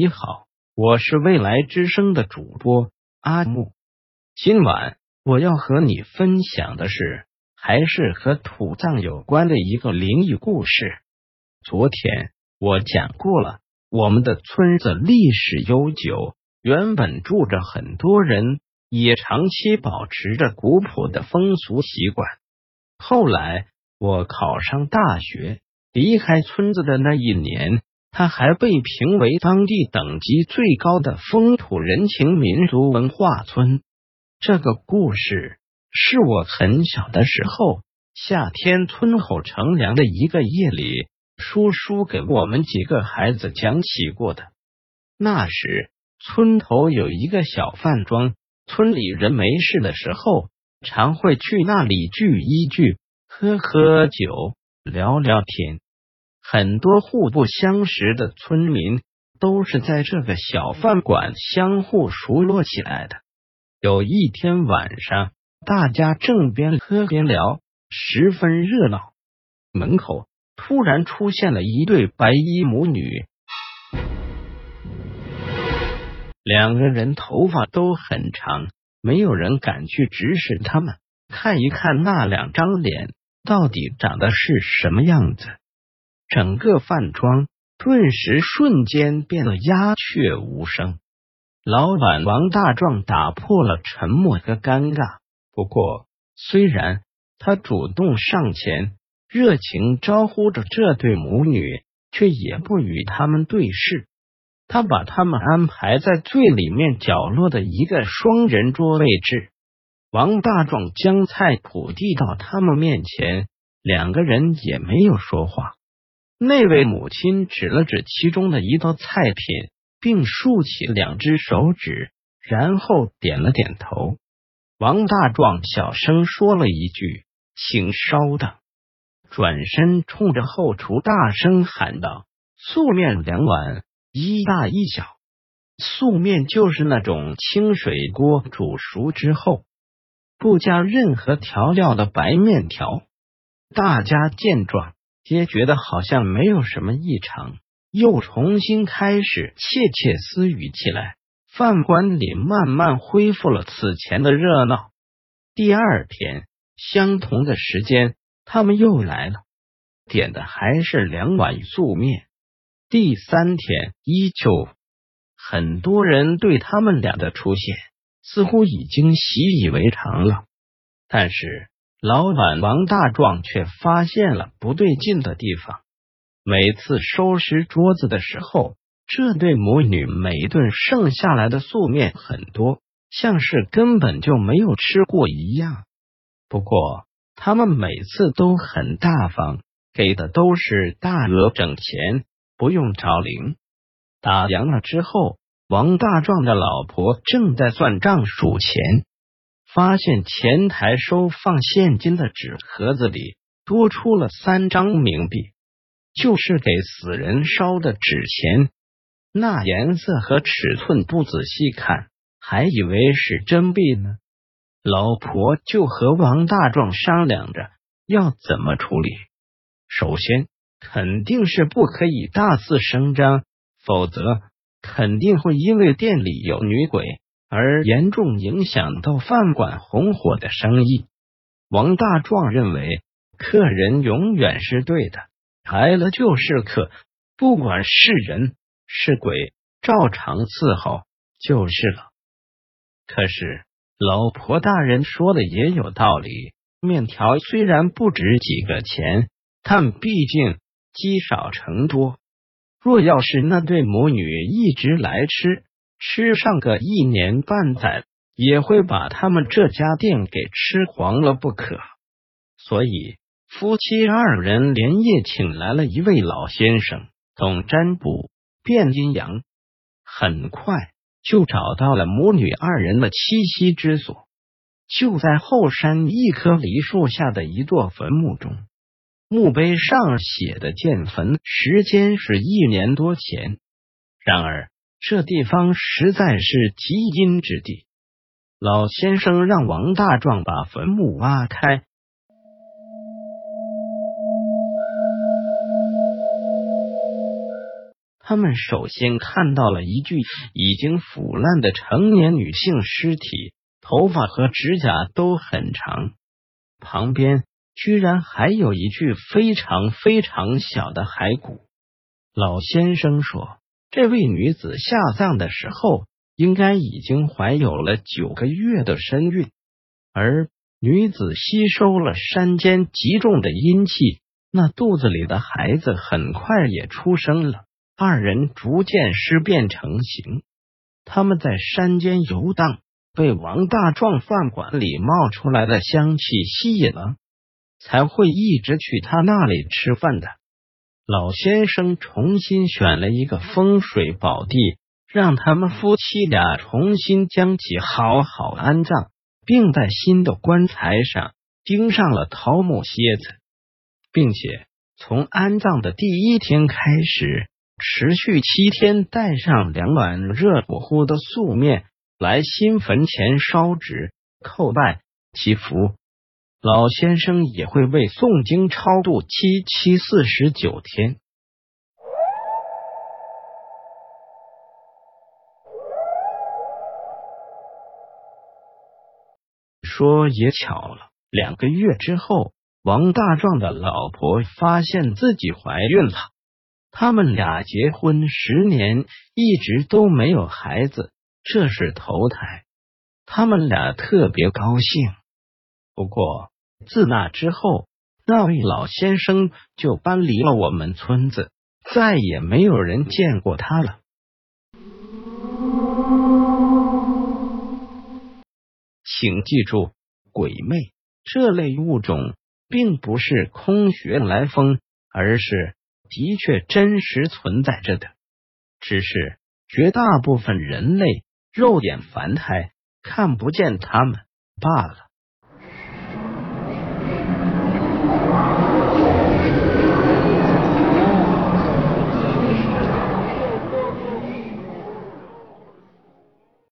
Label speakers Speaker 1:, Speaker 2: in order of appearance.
Speaker 1: 你好，我是未来之声的主播阿木。今晚我要和你分享的是，还是和土葬有关的一个灵异故事。昨天我讲过了，我们的村子历史悠久，原本住着很多人，也长期保持着古朴的风俗习惯。后来我考上大学。离开村子的那一年，他还被评为当地等级最高的风土人情民俗文化村。这个故事是我很小的时候，夏天村口乘凉的一个夜里，叔叔给我们几个孩子讲起过的。那时村头有一个小饭庄，村里人没事的时候，常会去那里聚一聚，喝喝酒。聊聊天，很多互不相识的村民都是在这个小饭馆相互熟络起来的。有一天晚上，大家正边喝边聊，十分热闹。门口突然出现了一对白衣母女，两个人头发都很长，没有人敢去直视他们，看一看那两张脸。到底长得是什么样子？整个饭庄顿时瞬间变得鸦雀无声。老板王大壮打破了沉默和尴尬。不过，虽然他主动上前，热情招呼着这对母女，却也不与他们对视。他把他们安排在最里面角落的一个双人桌位置。王大壮将菜谱递到他们面前，两个人也没有说话。那位母亲指了指其中的一道菜品，并竖起两只手指，然后点了点头。王大壮小声说了一句：“请稍等。”转身冲着后厨大声喊道：“素面两碗，一大一小。素面就是那种清水锅煮熟之后。”不加任何调料的白面条，大家见状皆觉得好像没有什么异常，又重新开始窃窃私语起来。饭馆里慢慢恢复了此前的热闹。第二天，相同的时间，他们又来了，点的还是两碗素面。第三天，依旧，很多人对他们俩的出现。似乎已经习以为常了，但是老板王大壮却发现了不对劲的地方。每次收拾桌子的时候，这对母女每顿剩下来的素面很多，像是根本就没有吃过一样。不过他们每次都很大方，给的都是大额整钱，不用找零。打烊了之后。王大壮的老婆正在算账数钱，发现前台收放现金的纸盒子里多出了三张冥币，就是给死人烧的纸钱。那颜色和尺寸不仔细看，还以为是真币呢。老婆就和王大壮商量着要怎么处理。首先，肯定是不可以大肆声张，否则。肯定会因为店里有女鬼而严重影响到饭馆红火的生意。王大壮认为，客人永远是对的，来了就是客，不管是人是鬼，照常伺候就是了。可是老婆大人说的也有道理，面条虽然不值几个钱，但毕竟积少成多。若要是那对母女一直来吃，吃上个一年半载，也会把他们这家店给吃黄了不可。所以夫妻二人连夜请来了一位老先生，懂占卜、辨阴阳，很快就找到了母女二人的栖息之所，就在后山一棵梨树下的一座坟墓中。墓碑上写的建坟时间是一年多前，然而这地方实在是极阴之地。老先生让王大壮把坟墓挖开，他们首先看到了一具已经腐烂的成年女性尸体，头发和指甲都很长，旁边居然还有一具非常非常小的骸骨。老先生说，这位女子下葬的时候应该已经怀有了九个月的身孕，而女子吸收了山间极重的阴气，那肚子里的孩子很快也出生了。二人逐渐尸变成型，他们在山间游荡，被王大壮饭馆里冒出来的香气吸引了，才会一直去他那里吃饭的。老先生重新选了一个风水宝地，让他们夫妻俩重新将其好好安葬，并在新的棺材上钉上了桃木楔子，并且从安葬的第一天开始。持续七天，带上两碗热乎乎的素面来新坟前烧纸、叩拜、祈福。老先生也会为诵经超度七七四十九天。说也巧了，两个月之后，王大壮的老婆发现自己怀孕了。他们俩结婚十年，一直都没有孩子，这是头胎。他们俩特别高兴。不过自那之后，那位老先生就搬离了我们村子，再也没有人见过他了。请记住，鬼魅这类物种并不是空穴来风，而是。的确真实存在着的，只是绝大部分人类肉眼凡胎看不见他们罢了。